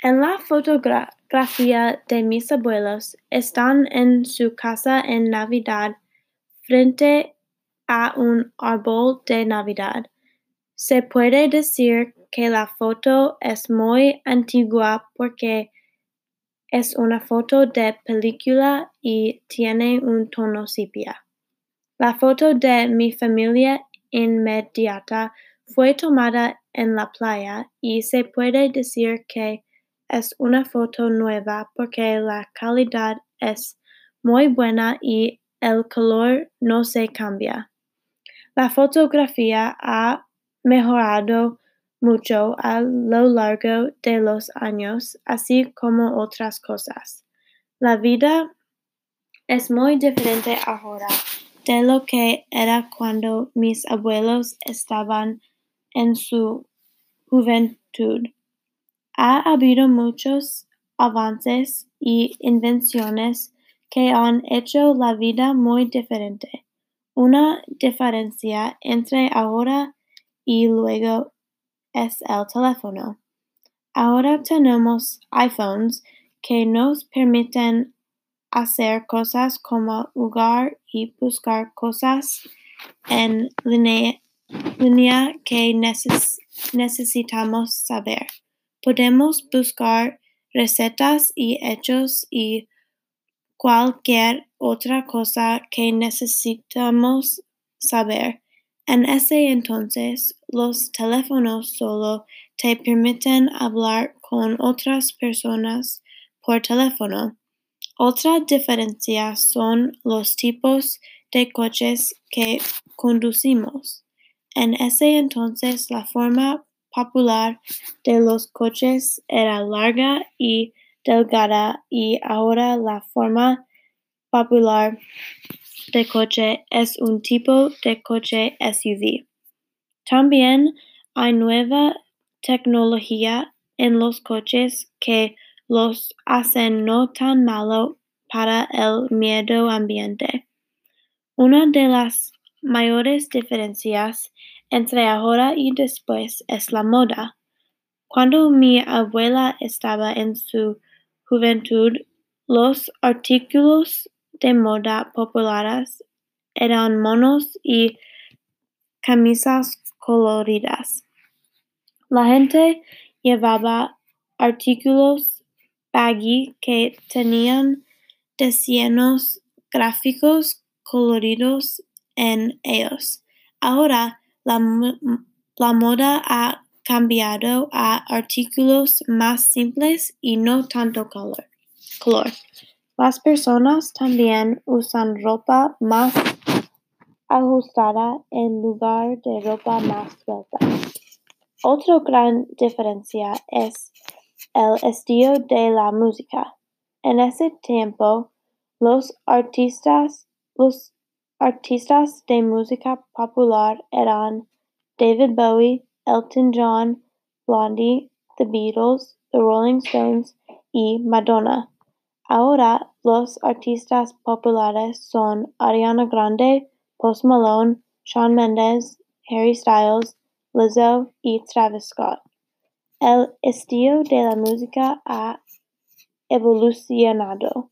En la fotografía de mis abuelos, están en su casa en Navidad frente a un árbol de Navidad. Se puede decir que la foto es muy antigua porque es una foto de película y tiene un tono sepia. La foto de mi familia inmediata fue tomada en la playa y se puede decir que es una foto nueva porque la calidad es muy buena y el color no se cambia. La fotografía ha mejorado mucho a lo largo de los años, así como otras cosas. La vida es muy diferente ahora de lo que era cuando mis abuelos estaban en su juventud. Ha habido muchos avances y invenciones que han hecho la vida muy diferente. Una diferencia entre ahora y luego es el teléfono. Ahora tenemos iPhones que nos permiten hacer cosas como jugar y buscar cosas en línea, que necesitamos saber. Podemos buscar recetas y hechos y cualquier otra cosa que necesitamos saber. En ese entonces, los teléfonos solo te permiten hablar con otras personas por teléfono. Otra diferencia son los tipos de coches que conducimos. En ese entonces, la forma popular de los coches era larga y delgada y ahora la forma popular de coche es un tipo de coche SUV. También hay nueva tecnología en los coches que los hacen no tan malo para el medio ambiente. Una de las mayores diferencias entre ahora y después es la moda. Cuando mi abuela estaba en su juventud, los artículos de moda populares eran monos y camisas coloridas. La gente llevaba artículos baggy que tenían diseños gráficos coloridos en ellos. Ahora la, moda ha cambiado a artículos más simples y no tanto color. Las personas también usan ropa más ajustada en lugar de ropa más suelta. Otra gran diferencia es el estilo de la música. En ese tiempo, los artistas, los artistas de música popular eran David Bowie, Elton John, Blondie, The Beatles, The Rolling Stones y Madonna. Ahora los artistas populares son Ariana Grande, Post Malone, Shawn Mendes, Harry Styles, Lizzo y Travis Scott. El estilo de la música ha evolucionado.